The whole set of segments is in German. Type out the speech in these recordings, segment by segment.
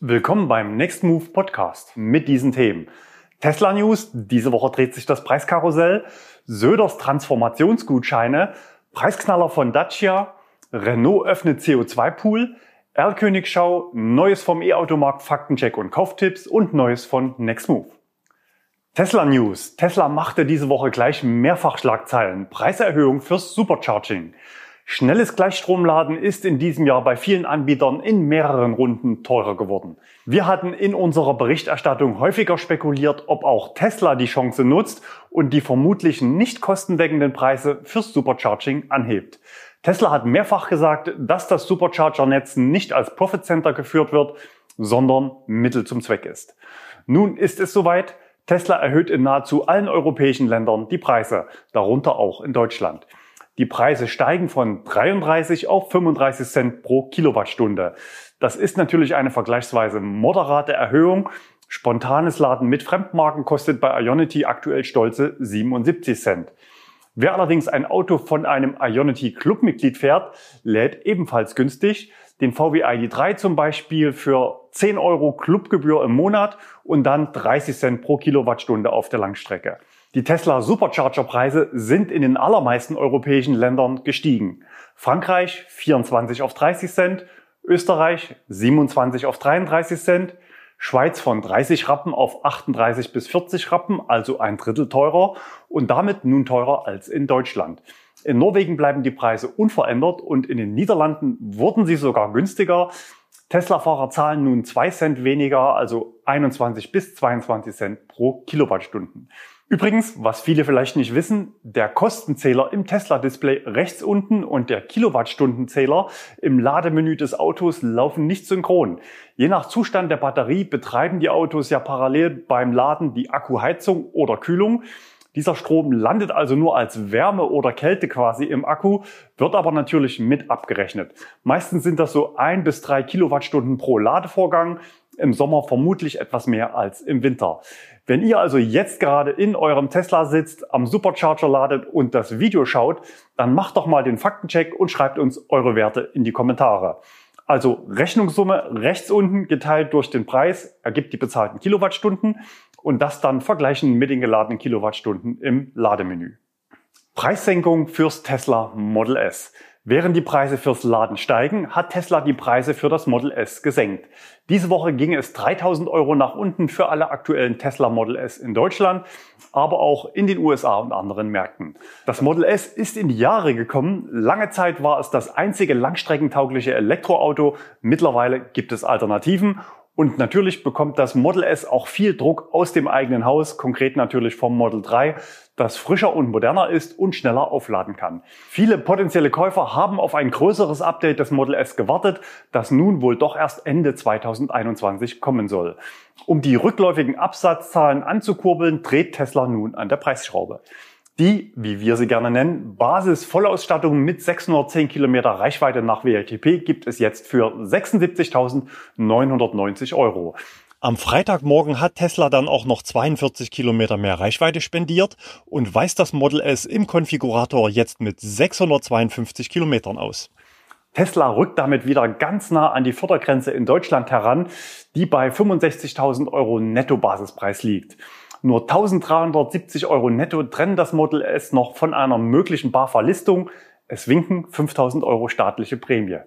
Willkommen beim Next Move Podcast mit diesen Themen. Tesla News, diese Woche dreht sich das Preiskarussell, Söders Transformationsgutscheine, Preisknaller von Dacia, Renault öffnet CO2-Pool, Erlkönigschau, Neues vom E-Automarkt, Faktencheck und Kauftipps und Neues von Next Move. Tesla News. Tesla machte diese Woche gleich mehrfach Schlagzeilen. Preiserhöhung fürs Supercharging. Schnelles Gleichstromladen ist in diesem Jahr bei vielen Anbietern in mehreren Runden teurer geworden. Wir hatten in unserer Berichterstattung häufiger spekuliert, ob auch Tesla die Chance nutzt und die vermutlich nicht kostendeckenden Preise fürs Supercharging anhebt. Tesla hat mehrfach gesagt, dass das Supercharger-Netz nicht als Profit Center geführt wird, sondern Mittel zum Zweck ist. Nun ist es soweit. Tesla erhöht in nahezu allen europäischen Ländern die Preise, darunter auch in Deutschland. Die Preise steigen von 33 auf 35 Cent pro Kilowattstunde. Das ist natürlich eine vergleichsweise moderate Erhöhung. Spontanes Laden mit Fremdmarken kostet bei Ionity aktuell stolze 77 Cent. Wer allerdings ein Auto von einem Ionity Clubmitglied fährt, lädt ebenfalls günstig. Den VW ID3 zum Beispiel für 10 Euro Clubgebühr im Monat und dann 30 Cent pro Kilowattstunde auf der Langstrecke. Die Tesla Supercharger-Preise sind in den allermeisten europäischen Ländern gestiegen. Frankreich 24 auf 30 Cent, Österreich 27 auf 33 Cent, Schweiz von 30 Rappen auf 38 bis 40 Rappen, also ein Drittel teurer und damit nun teurer als in Deutschland. In Norwegen bleiben die Preise unverändert und in den Niederlanden wurden sie sogar günstiger. Tesla-Fahrer zahlen nun 2 Cent weniger, also 21 bis 22 Cent pro Kilowattstunden. Übrigens, was viele vielleicht nicht wissen, der Kostenzähler im Tesla-Display rechts unten und der Kilowattstundenzähler im Lademenü des Autos laufen nicht synchron. Je nach Zustand der Batterie betreiben die Autos ja parallel beim Laden die Akkuheizung oder Kühlung. Dieser Strom landet also nur als Wärme oder Kälte quasi im Akku, wird aber natürlich mit abgerechnet. Meistens sind das so ein bis drei Kilowattstunden pro Ladevorgang im Sommer vermutlich etwas mehr als im Winter. Wenn ihr also jetzt gerade in eurem Tesla sitzt, am Supercharger ladet und das Video schaut, dann macht doch mal den Faktencheck und schreibt uns eure Werte in die Kommentare. Also Rechnungssumme rechts unten geteilt durch den Preis ergibt die bezahlten Kilowattstunden und das dann vergleichen mit den geladenen Kilowattstunden im Lademenü. Preissenkung fürs Tesla Model S. Während die Preise fürs Laden steigen, hat Tesla die Preise für das Model S gesenkt. Diese Woche ging es 3000 Euro nach unten für alle aktuellen Tesla Model S in Deutschland, aber auch in den USA und anderen Märkten. Das Model S ist in die Jahre gekommen. Lange Zeit war es das einzige langstreckentaugliche Elektroauto. Mittlerweile gibt es Alternativen und natürlich bekommt das Model S auch viel Druck aus dem eigenen Haus, konkret natürlich vom Model 3, das frischer und moderner ist und schneller aufladen kann. Viele potenzielle Käufer haben auf ein größeres Update des Model S gewartet, das nun wohl doch erst Ende 2021 kommen soll. Um die rückläufigen Absatzzahlen anzukurbeln, dreht Tesla nun an der Preisschraube. Die, wie wir sie gerne nennen, Basis-Vollausstattung mit 610 Kilometer Reichweite nach WLTP gibt es jetzt für 76.990 Euro. Am Freitagmorgen hat Tesla dann auch noch 42 Kilometer mehr Reichweite spendiert und weist das Model S im Konfigurator jetzt mit 652 Kilometern aus. Tesla rückt damit wieder ganz nah an die Fördergrenze in Deutschland heran, die bei 65.000 Euro Netto-Basispreis liegt. Nur 1370 Euro netto trennen das Model S noch von einer möglichen Barverlistung. Es winken 5000 Euro staatliche Prämie.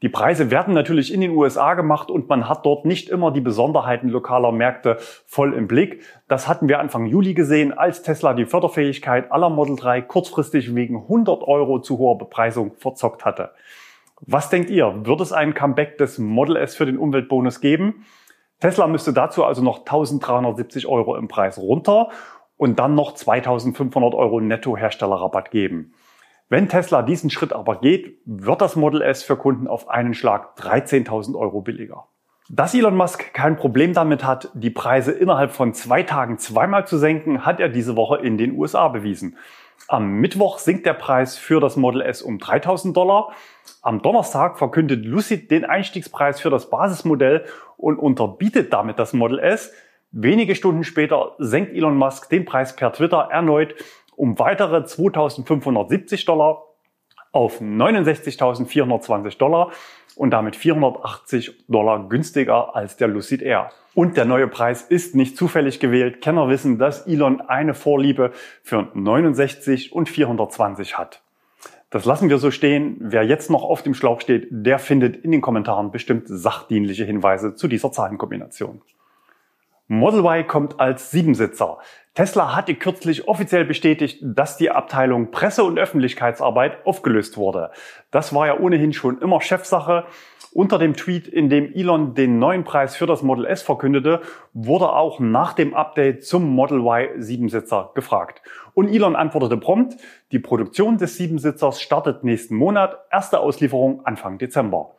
Die Preise werden natürlich in den USA gemacht und man hat dort nicht immer die Besonderheiten lokaler Märkte voll im Blick. Das hatten wir Anfang Juli gesehen, als Tesla die Förderfähigkeit aller Model 3 kurzfristig wegen 100 Euro zu hoher Bepreisung verzockt hatte. Was denkt ihr? Wird es einen Comeback des Model S für den Umweltbonus geben? Tesla müsste dazu also noch 1370 Euro im Preis runter und dann noch 2500 Euro Netto-Herstellerrabatt geben. Wenn Tesla diesen Schritt aber geht, wird das Model S für Kunden auf einen Schlag 13.000 Euro billiger. Dass Elon Musk kein Problem damit hat, die Preise innerhalb von zwei Tagen zweimal zu senken, hat er diese Woche in den USA bewiesen. Am Mittwoch sinkt der Preis für das Model S um 3000 Dollar. Am Donnerstag verkündet Lucid den Einstiegspreis für das Basismodell und unterbietet damit das Model S. Wenige Stunden später senkt Elon Musk den Preis per Twitter erneut um weitere 2570 Dollar auf 69.420 Dollar und damit 480 Dollar günstiger als der Lucid Air. Und der neue Preis ist nicht zufällig gewählt. Kenner wissen, dass Elon eine Vorliebe für 69 und 420 hat. Das lassen wir so stehen. Wer jetzt noch auf dem Schlauch steht, der findet in den Kommentaren bestimmt sachdienliche Hinweise zu dieser Zahlenkombination. Model Y kommt als Siebensitzer. Tesla hatte kürzlich offiziell bestätigt, dass die Abteilung Presse- und Öffentlichkeitsarbeit aufgelöst wurde. Das war ja ohnehin schon immer Chefsache. Unter dem Tweet, in dem Elon den neuen Preis für das Model S verkündete, wurde auch nach dem Update zum Model Y Siebensitzer gefragt. Und Elon antwortete prompt, die Produktion des Siebensitzers startet nächsten Monat, erste Auslieferung Anfang Dezember.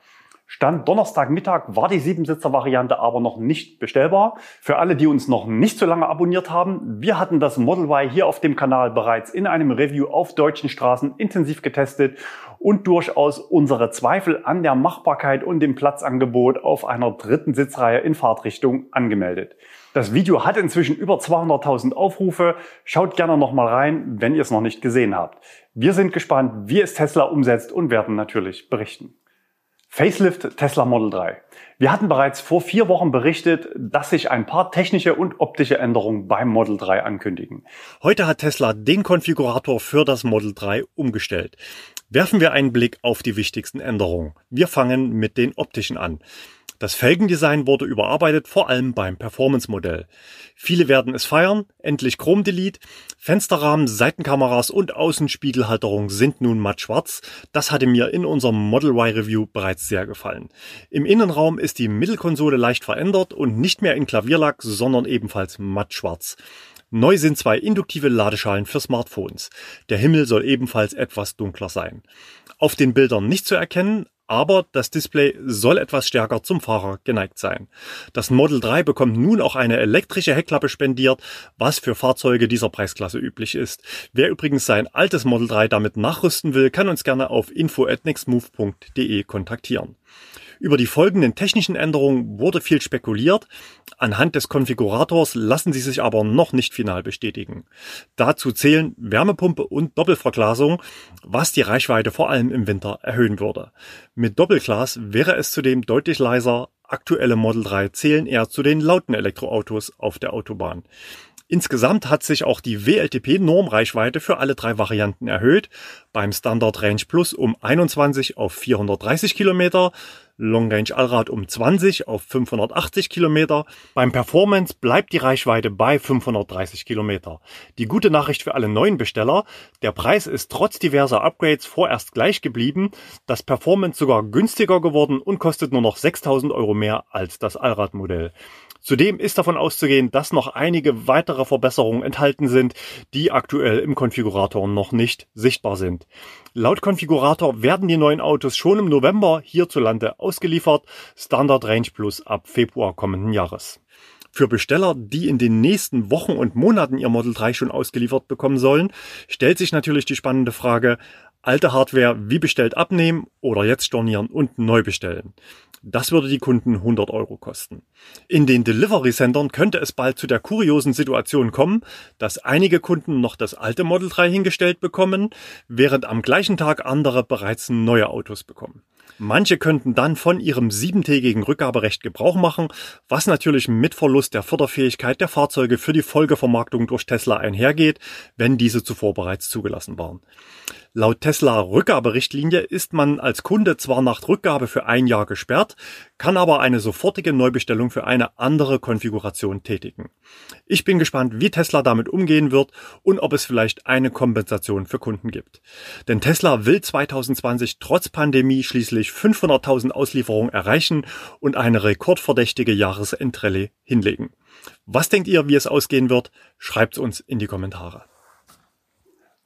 Stand Donnerstagmittag war die Siebensitzer-Variante aber noch nicht bestellbar. Für alle, die uns noch nicht so lange abonniert haben, wir hatten das Model Y hier auf dem Kanal bereits in einem Review auf deutschen Straßen intensiv getestet und durchaus unsere Zweifel an der Machbarkeit und dem Platzangebot auf einer dritten Sitzreihe in Fahrtrichtung angemeldet. Das Video hat inzwischen über 200.000 Aufrufe. Schaut gerne nochmal rein, wenn ihr es noch nicht gesehen habt. Wir sind gespannt, wie es Tesla umsetzt und werden natürlich berichten. Facelift Tesla Model 3. Wir hatten bereits vor vier Wochen berichtet, dass sich ein paar technische und optische Änderungen beim Model 3 ankündigen. Heute hat Tesla den Konfigurator für das Model 3 umgestellt. Werfen wir einen Blick auf die wichtigsten Änderungen. Wir fangen mit den optischen an. Das Felgendesign wurde überarbeitet, vor allem beim Performance-Modell. Viele werden es feiern, endlich Chrome Delete. Fensterrahmen, Seitenkameras und Außenspiegelhalterung sind nun matt schwarz. Das hatte mir in unserem Model Y Review bereits sehr gefallen. Im Innenraum ist die Mittelkonsole leicht verändert und nicht mehr in Klavierlack, sondern ebenfalls matt schwarz. Neu sind zwei induktive Ladeschalen für Smartphones. Der Himmel soll ebenfalls etwas dunkler sein. Auf den Bildern nicht zu erkennen, aber das Display soll etwas stärker zum Fahrer geneigt sein. Das Model 3 bekommt nun auch eine elektrische Heckklappe spendiert, was für Fahrzeuge dieser Preisklasse üblich ist. Wer übrigens sein altes Model 3 damit nachrüsten will, kann uns gerne auf info@nextmove.de kontaktieren. Über die folgenden technischen Änderungen wurde viel spekuliert. Anhand des Konfigurators lassen sie sich aber noch nicht final bestätigen. Dazu zählen Wärmepumpe und Doppelverglasung, was die Reichweite vor allem im Winter erhöhen würde. Mit Doppelglas wäre es zudem deutlich leiser. Aktuelle Model 3 zählen eher zu den lauten Elektroautos auf der Autobahn. Insgesamt hat sich auch die WLTP-Normreichweite für alle drei Varianten erhöht. Beim Standard Range Plus um 21 auf 430 Kilometer, Long Range Allrad um 20 auf 580 Kilometer. Beim Performance bleibt die Reichweite bei 530 Kilometer. Die gute Nachricht für alle neuen Besteller, der Preis ist trotz diverser Upgrades vorerst gleich geblieben, das Performance sogar günstiger geworden und kostet nur noch 6000 Euro mehr als das Allradmodell. Zudem ist davon auszugehen, dass noch einige weitere Verbesserungen enthalten sind, die aktuell im Konfigurator noch nicht sichtbar sind. Laut Konfigurator werden die neuen Autos schon im November hierzulande ausgeliefert, Standard Range Plus ab Februar kommenden Jahres. Für Besteller, die in den nächsten Wochen und Monaten ihr Model 3 schon ausgeliefert bekommen sollen, stellt sich natürlich die spannende Frage, alte Hardware wie bestellt abnehmen oder jetzt stornieren und neu bestellen. Das würde die Kunden 100 Euro kosten. In den Delivery Centern könnte es bald zu der kuriosen Situation kommen, dass einige Kunden noch das alte Model 3 hingestellt bekommen, während am gleichen Tag andere bereits neue Autos bekommen. Manche könnten dann von ihrem siebentägigen Rückgaberecht Gebrauch machen, was natürlich mit Verlust der Förderfähigkeit der Fahrzeuge für die Folgevermarktung durch Tesla einhergeht, wenn diese zuvor bereits zugelassen waren. Laut Tesla Rückgaberichtlinie ist man als Kunde zwar nach Rückgabe für ein Jahr gesperrt, kann aber eine sofortige Neubestellung für eine andere Konfiguration tätigen. Ich bin gespannt, wie Tesla damit umgehen wird und ob es vielleicht eine Kompensation für Kunden gibt. Denn Tesla will 2020 trotz Pandemie schließlich 500.000 Auslieferungen erreichen und eine rekordverdächtige Jahresendrallye hinlegen. Was denkt ihr, wie es ausgehen wird? Schreibt uns in die Kommentare.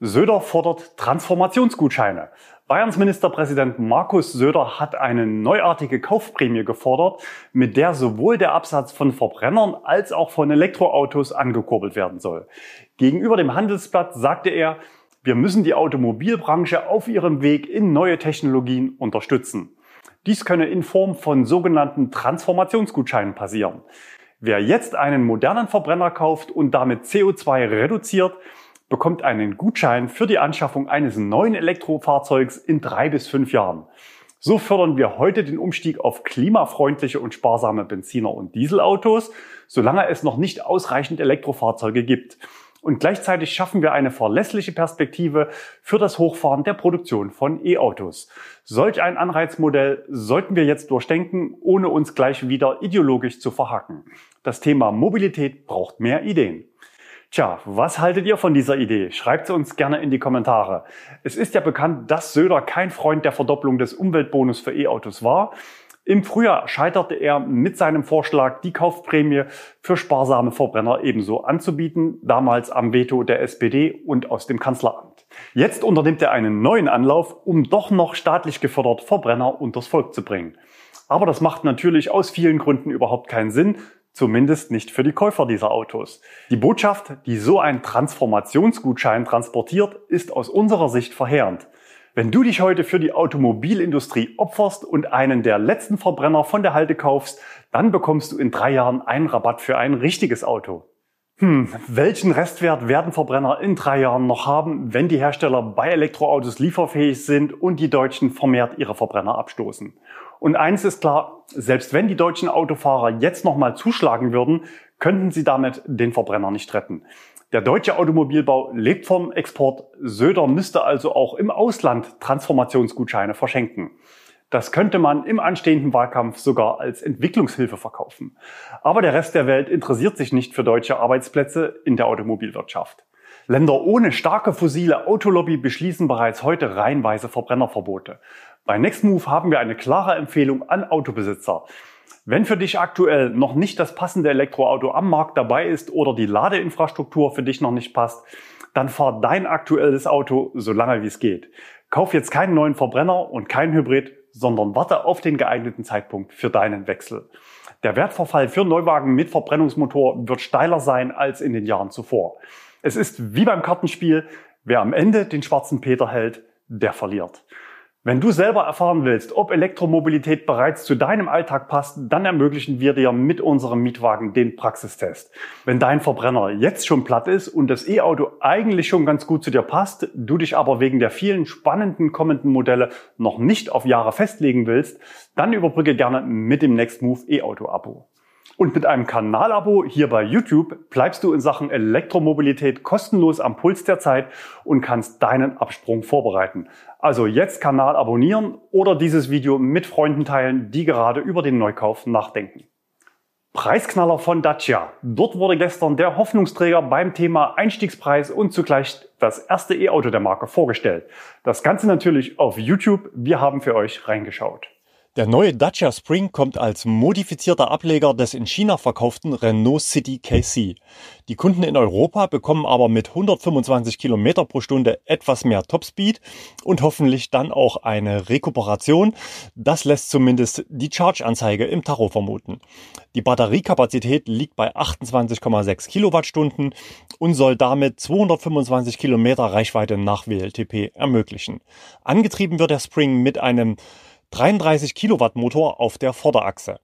Söder fordert Transformationsgutscheine. Bayerns Ministerpräsident Markus Söder hat eine neuartige Kaufprämie gefordert, mit der sowohl der Absatz von Verbrennern als auch von Elektroautos angekurbelt werden soll. Gegenüber dem Handelsblatt sagte er, wir müssen die Automobilbranche auf ihrem Weg in neue Technologien unterstützen. Dies könne in Form von sogenannten Transformationsgutscheinen passieren. Wer jetzt einen modernen Verbrenner kauft und damit CO2 reduziert, bekommt einen Gutschein für die Anschaffung eines neuen Elektrofahrzeugs in drei bis fünf Jahren. So fördern wir heute den Umstieg auf klimafreundliche und sparsame Benziner- und Dieselautos, solange es noch nicht ausreichend Elektrofahrzeuge gibt. Und gleichzeitig schaffen wir eine verlässliche Perspektive für das Hochfahren der Produktion von E-Autos. Solch ein Anreizmodell sollten wir jetzt durchdenken, ohne uns gleich wieder ideologisch zu verhacken. Das Thema Mobilität braucht mehr Ideen. Tja, was haltet ihr von dieser Idee? Schreibt sie uns gerne in die Kommentare. Es ist ja bekannt, dass Söder kein Freund der Verdopplung des Umweltbonus für E-Autos war. Im Frühjahr scheiterte er mit seinem Vorschlag, die Kaufprämie für sparsame Verbrenner ebenso anzubieten, damals am Veto der SPD und aus dem Kanzleramt. Jetzt unternimmt er einen neuen Anlauf, um doch noch staatlich gefördert Verbrenner unters Volk zu bringen. Aber das macht natürlich aus vielen Gründen überhaupt keinen Sinn, zumindest nicht für die Käufer dieser Autos. Die Botschaft, die so ein Transformationsgutschein transportiert, ist aus unserer Sicht verheerend. Wenn du dich heute für die Automobilindustrie opferst und einen der letzten Verbrenner von der Halde kaufst, dann bekommst du in drei Jahren einen Rabatt für ein richtiges Auto. Hm, welchen Restwert werden Verbrenner in drei Jahren noch haben, wenn die Hersteller bei Elektroautos lieferfähig sind und die Deutschen vermehrt ihre Verbrenner abstoßen? Und eins ist klar, selbst wenn die deutschen Autofahrer jetzt nochmal zuschlagen würden, könnten sie damit den Verbrenner nicht retten. Der deutsche Automobilbau lebt vom Export. Söder müsste also auch im Ausland Transformationsgutscheine verschenken. Das könnte man im anstehenden Wahlkampf sogar als Entwicklungshilfe verkaufen. Aber der Rest der Welt interessiert sich nicht für deutsche Arbeitsplätze in der Automobilwirtschaft. Länder ohne starke fossile Autolobby beschließen bereits heute reihenweise Verbrennerverbote. Bei Nextmove haben wir eine klare Empfehlung an Autobesitzer. Wenn für dich aktuell noch nicht das passende Elektroauto am Markt dabei ist oder die Ladeinfrastruktur für dich noch nicht passt, dann fahr dein aktuelles Auto so lange wie es geht. Kauf jetzt keinen neuen Verbrenner und keinen Hybrid, sondern warte auf den geeigneten Zeitpunkt für deinen Wechsel. Der Wertverfall für Neuwagen mit Verbrennungsmotor wird steiler sein als in den Jahren zuvor. Es ist wie beim Kartenspiel, wer am Ende den schwarzen Peter hält, der verliert. Wenn du selber erfahren willst, ob Elektromobilität bereits zu deinem Alltag passt, dann ermöglichen wir dir mit unserem Mietwagen den Praxistest. Wenn dein Verbrenner jetzt schon platt ist und das E-Auto eigentlich schon ganz gut zu dir passt, du dich aber wegen der vielen spannenden kommenden Modelle noch nicht auf Jahre festlegen willst, dann überbrücke gerne mit dem Next Move E-Auto-Abo. Und mit einem Kanalabo hier bei YouTube bleibst du in Sachen Elektromobilität kostenlos am Puls der Zeit und kannst deinen Absprung vorbereiten. Also jetzt Kanal abonnieren oder dieses Video mit Freunden teilen, die gerade über den Neukauf nachdenken. Preisknaller von Dacia. Dort wurde gestern der Hoffnungsträger beim Thema Einstiegspreis und zugleich das erste E-Auto der Marke vorgestellt. Das Ganze natürlich auf YouTube. Wir haben für euch reingeschaut. Der neue Dacia Spring kommt als modifizierter Ableger des in China verkauften Renault City KC. Die Kunden in Europa bekommen aber mit 125 Kilometer pro Stunde etwas mehr Topspeed und hoffentlich dann auch eine Rekuperation. Das lässt zumindest die Charge-Anzeige im Tacho vermuten. Die Batteriekapazität liegt bei 28,6 Kilowattstunden und soll damit 225 Kilometer Reichweite nach WLTP ermöglichen. Angetrieben wird der Spring mit einem 33 Kilowatt Motor auf der Vorderachse.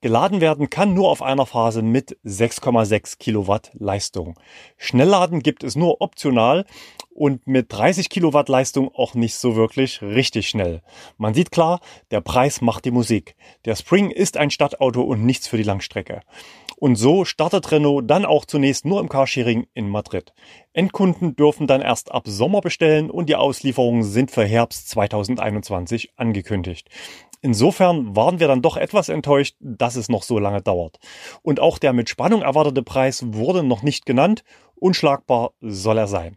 Geladen werden kann nur auf einer Phase mit 6,6 Kilowatt Leistung. Schnellladen gibt es nur optional und mit 30 Kilowatt Leistung auch nicht so wirklich richtig schnell. Man sieht klar, der Preis macht die Musik. Der Spring ist ein Stadtauto und nichts für die Langstrecke. Und so startet Renault dann auch zunächst nur im Carsharing in Madrid. Endkunden dürfen dann erst ab Sommer bestellen und die Auslieferungen sind für Herbst 2021 angekündigt. Insofern waren wir dann doch etwas enttäuscht, dass es noch so lange dauert. Und auch der mit Spannung erwartete Preis wurde noch nicht genannt. Unschlagbar soll er sein.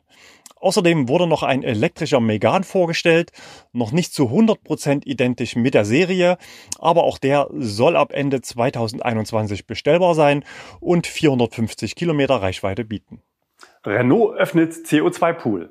Außerdem wurde noch ein elektrischer Megan vorgestellt, noch nicht zu 100% identisch mit der Serie, aber auch der soll ab Ende 2021 bestellbar sein und 450 Kilometer Reichweite bieten. Renault öffnet CO2-Pool.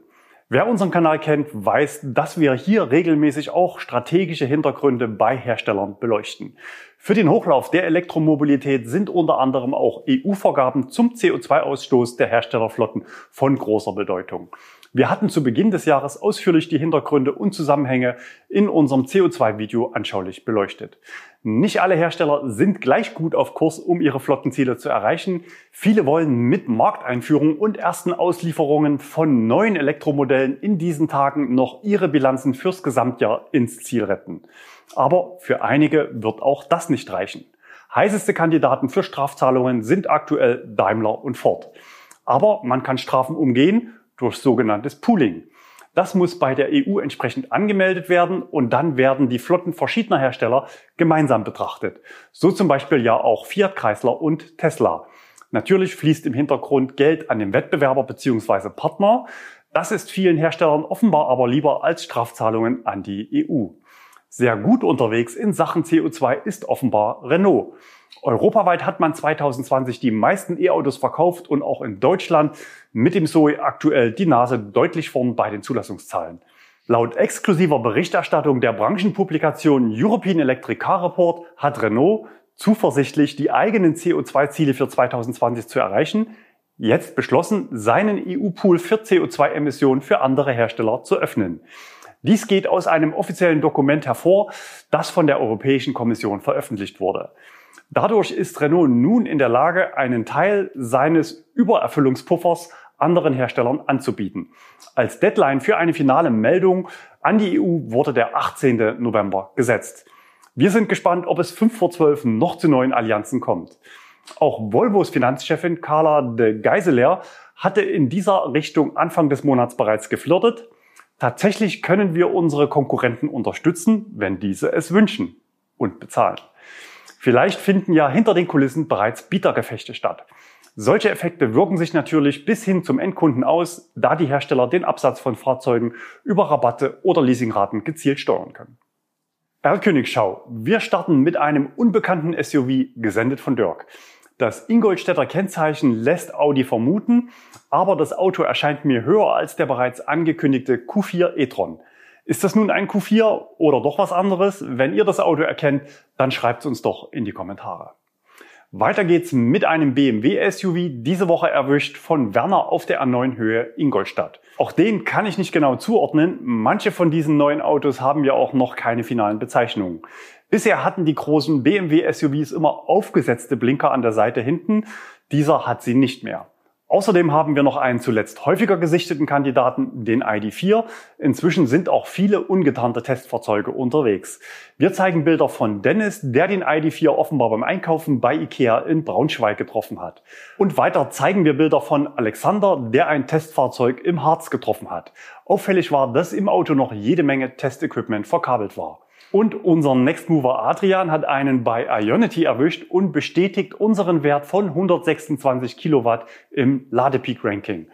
Wer unseren Kanal kennt, weiß, dass wir hier regelmäßig auch strategische Hintergründe bei Herstellern beleuchten. Für den Hochlauf der Elektromobilität sind unter anderem auch EU-Vorgaben zum CO2-Ausstoß der Herstellerflotten von großer Bedeutung. Wir hatten zu Beginn des Jahres ausführlich die Hintergründe und Zusammenhänge in unserem CO2-Video anschaulich beleuchtet. Nicht alle Hersteller sind gleich gut auf Kurs, um ihre Flottenziele zu erreichen. Viele wollen mit Markteinführung und ersten Auslieferungen von neuen Elektromodellen in diesen Tagen noch ihre Bilanzen fürs Gesamtjahr ins Ziel retten. Aber für einige wird auch das nicht reichen. Heißeste Kandidaten für Strafzahlungen sind aktuell Daimler und Ford. Aber man kann Strafen umgehen durch sogenanntes Pooling. Das muss bei der EU entsprechend angemeldet werden und dann werden die Flotten verschiedener Hersteller gemeinsam betrachtet. So zum Beispiel ja auch Fiat Chrysler und Tesla. Natürlich fließt im Hintergrund Geld an den Wettbewerber bzw. Partner. Das ist vielen Herstellern offenbar aber lieber als Strafzahlungen an die EU. Sehr gut unterwegs in Sachen CO2 ist offenbar Renault. Europaweit hat man 2020 die meisten E-Autos verkauft und auch in Deutschland mit dem Zoe aktuell die Nase deutlich vorn bei den Zulassungszahlen. Laut exklusiver Berichterstattung der Branchenpublikation European Electric Car Report hat Renault zuversichtlich die eigenen CO2-Ziele für 2020 zu erreichen, jetzt beschlossen, seinen EU-Pool für CO2-Emissionen für andere Hersteller zu öffnen. Dies geht aus einem offiziellen Dokument hervor, das von der Europäischen Kommission veröffentlicht wurde. Dadurch ist Renault nun in der Lage, einen Teil seines Übererfüllungspuffers anderen Herstellern anzubieten. Als Deadline für eine finale Meldung an die EU wurde der 18. November gesetzt. Wir sind gespannt, ob es 5 vor 12 noch zu neuen Allianzen kommt. Auch Volvos Finanzchefin Carla de Geiseler hatte in dieser Richtung Anfang des Monats bereits geflirtet. Tatsächlich können wir unsere Konkurrenten unterstützen, wenn diese es wünschen und bezahlen. Vielleicht finden ja hinter den Kulissen bereits Bietergefechte statt. Solche Effekte wirken sich natürlich bis hin zum Endkunden aus, da die Hersteller den Absatz von Fahrzeugen über Rabatte oder Leasingraten gezielt steuern können. Erlkönigschau. Wir starten mit einem unbekannten SUV, gesendet von Dirk. Das Ingolstädter Kennzeichen lässt Audi vermuten, aber das Auto erscheint mir höher als der bereits angekündigte Q4 e-tron. Ist das nun ein Q4 oder doch was anderes? Wenn ihr das Auto erkennt, dann schreibt es uns doch in die Kommentare. Weiter geht's mit einem BMW SUV, diese Woche erwischt von Werner auf der A9 Höhe Ingolstadt. Auch den kann ich nicht genau zuordnen. Manche von diesen neuen Autos haben ja auch noch keine finalen Bezeichnungen. Bisher hatten die großen BMW SUVs immer aufgesetzte Blinker an der Seite hinten. Dieser hat sie nicht mehr. Außerdem haben wir noch einen zuletzt häufiger gesichteten Kandidaten, den ID4. Inzwischen sind auch viele ungetarnte Testfahrzeuge unterwegs. Wir zeigen Bilder von Dennis, der den ID4 offenbar beim Einkaufen bei Ikea in Braunschweig getroffen hat. Und weiter zeigen wir Bilder von Alexander, der ein Testfahrzeug im Harz getroffen hat. Auffällig war, dass im Auto noch jede Menge Testequipment verkabelt war. Und unser Next Mover Adrian hat einen bei Ionity erwischt und bestätigt unseren Wert von 126 Kilowatt im Ladepeak Ranking.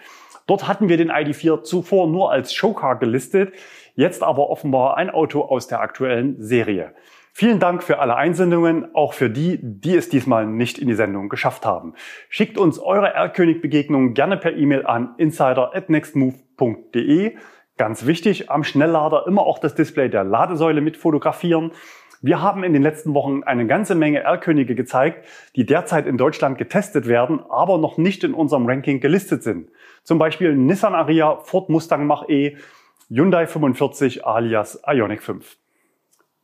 Dort hatten wir den ID4 zuvor nur als Showcar gelistet, jetzt aber offenbar ein Auto aus der aktuellen Serie. Vielen Dank für alle Einsendungen, auch für die, die es diesmal nicht in die Sendung geschafft haben. Schickt uns eure R-König-Begegnungen gerne per E-Mail an insider@nextmove.de. Ganz wichtig, am Schnelllader immer auch das Display der Ladesäule mit fotografieren. Wir haben in den letzten Wochen eine ganze Menge R-Könige gezeigt, die derzeit in Deutschland getestet werden, aber noch nicht in unserem Ranking gelistet sind. Zum Beispiel Nissan Ariya, Ford Mustang Mach-E, Hyundai 45 alias Ioniq 5.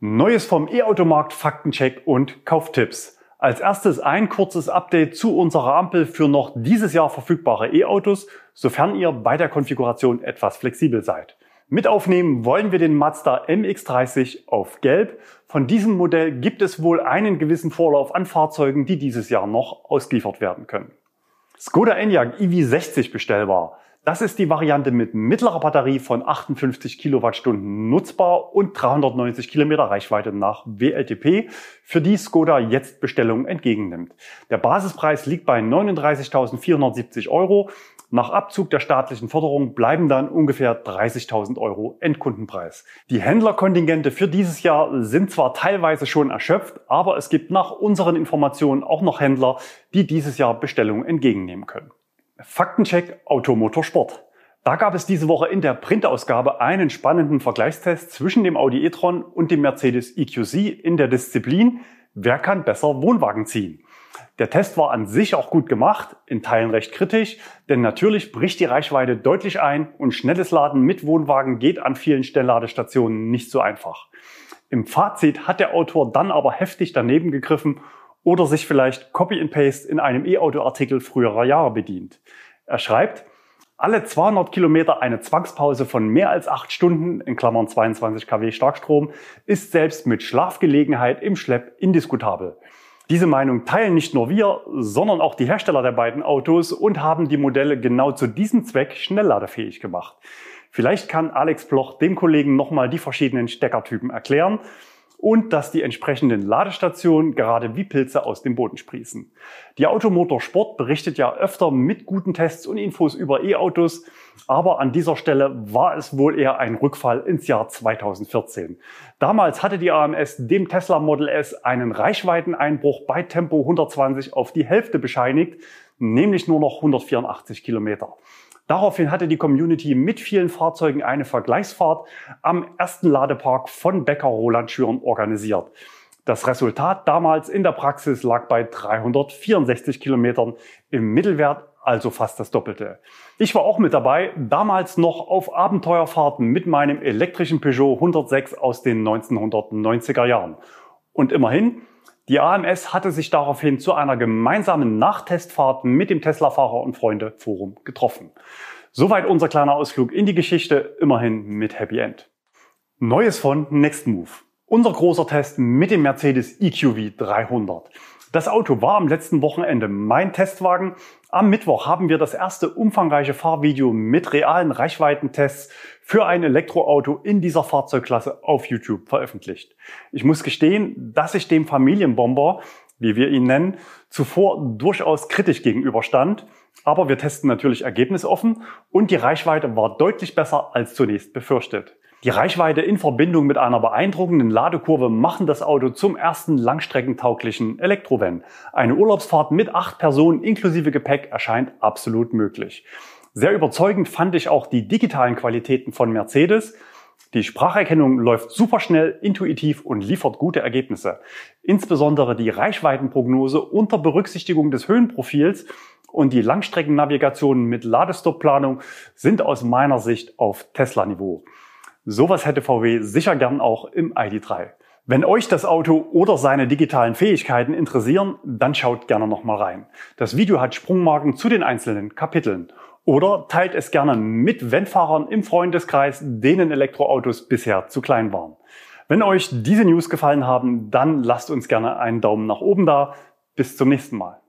Neues vom E-Automarkt, Faktencheck und Kauftipps. Als erstes ein kurzes Update zu unserer Ampel für noch dieses Jahr verfügbare E-Autos, sofern ihr bei der Konfiguration etwas flexibel seid. Mit aufnehmen wollen wir den Mazda MX30 auf Gelb. Von diesem Modell gibt es wohl einen gewissen Vorlauf an Fahrzeugen, die dieses Jahr noch ausgeliefert werden können. Skoda Enyaq EV60 bestellbar. Das ist die Variante mit mittlerer Batterie von 58 Kilowattstunden nutzbar und 390 Kilometer Reichweite nach WLTP, für die Skoda jetzt Bestellungen entgegennimmt. Der Basispreis liegt bei 39.470 Euro. Nach Abzug der staatlichen Förderung bleiben dann ungefähr 30.000 Euro Endkundenpreis. Die Händlerkontingente für dieses Jahr sind zwar teilweise schon erschöpft, aber es gibt nach unseren Informationen auch noch Händler, die dieses Jahr Bestellungen entgegennehmen können. Faktencheck Automotorsport. Da gab es diese Woche in der Printausgabe einen spannenden Vergleichstest zwischen dem Audi e-tron und dem Mercedes EQC in der Disziplin Wer kann besser Wohnwagen ziehen? Der Test war an sich auch gut gemacht, in Teilen recht kritisch, denn natürlich bricht die Reichweite deutlich ein und schnelles Laden mit Wohnwagen geht an vielen Stellladestationen nicht so einfach. Im Fazit hat der Autor dann aber heftig daneben gegriffen oder sich vielleicht Copy and Paste in einem E-Auto-Artikel früherer Jahre bedient. Er schreibt, alle 200 Kilometer eine Zwangspause von mehr als 8 Stunden, in Klammern 22 kW Starkstrom, ist selbst mit Schlafgelegenheit im Schlepp indiskutabel. Diese Meinung teilen nicht nur wir, sondern auch die Hersteller der beiden Autos und haben die Modelle genau zu diesem Zweck schnellladefähig gemacht. Vielleicht kann Alex Bloch dem Kollegen nochmal die verschiedenen Steckertypen erklären und dass die entsprechenden Ladestationen gerade wie Pilze aus dem Boden sprießen. Die Automotor Sport berichtet ja öfter mit guten Tests und Infos über E-Autos, aber an dieser Stelle war es wohl eher ein Rückfall ins Jahr 2014. Damals hatte die AMS dem Tesla Model S einen Reichweiteneinbruch bei Tempo 120 auf die Hälfte bescheinigt, nämlich nur noch 184 Kilometer. Daraufhin hatte die Community mit vielen Fahrzeugen eine Vergleichsfahrt am ersten Ladepark von Becker Roland Schüren organisiert. Das Resultat damals in der Praxis lag bei 364 Kilometern im Mittelwert, also fast das Doppelte. Ich war auch mit dabei, damals noch auf Abenteuerfahrten mit meinem elektrischen Peugeot 106 aus den 1990er Jahren. Und immerhin, die AMS hatte sich daraufhin zu einer gemeinsamen Nachtestfahrt mit dem Tesla-Fahrer und Freunde Forum getroffen. Soweit unser kleiner Ausflug in die Geschichte, immerhin mit Happy End. Neues von Nextmove. Unser großer Test mit dem Mercedes EQV 300. Das Auto war am letzten Wochenende mein Testwagen. Am Mittwoch haben wir das erste umfangreiche Fahrvideo mit realen Reichweitentests für ein Elektroauto in dieser Fahrzeugklasse auf YouTube veröffentlicht. Ich muss gestehen, dass ich dem Familienbomber, wie wir ihn nennen, zuvor durchaus kritisch gegenüberstand. Aber wir testen natürlich ergebnisoffen und die Reichweite war deutlich besser als zunächst befürchtet. Die Reichweite in Verbindung mit einer beeindruckenden Ladekurve machen das Auto zum ersten langstreckentauglichen Elektrovan. Eine Urlaubsfahrt mit acht Personen inklusive Gepäck erscheint absolut möglich. Sehr überzeugend fand ich auch die digitalen Qualitäten von Mercedes. Die Spracherkennung läuft super schnell, intuitiv und liefert gute Ergebnisse. Insbesondere die Reichweitenprognose unter Berücksichtigung des Höhenprofils und die Langstreckennavigation mit Ladestoppplanung sind aus meiner Sicht auf Tesla-Niveau. Sowas hätte VW sicher gern auch im ID3. Wenn euch das Auto oder seine digitalen Fähigkeiten interessieren, dann schaut gerne nochmal rein. Das Video hat Sprungmarken zu den einzelnen Kapiteln. Oder teilt es gerne mit Wendfahrern im Freundeskreis, denen Elektroautos bisher zu klein waren. Wenn euch diese News gefallen haben, dann lasst uns gerne einen Daumen nach oben da. Bis zum nächsten Mal.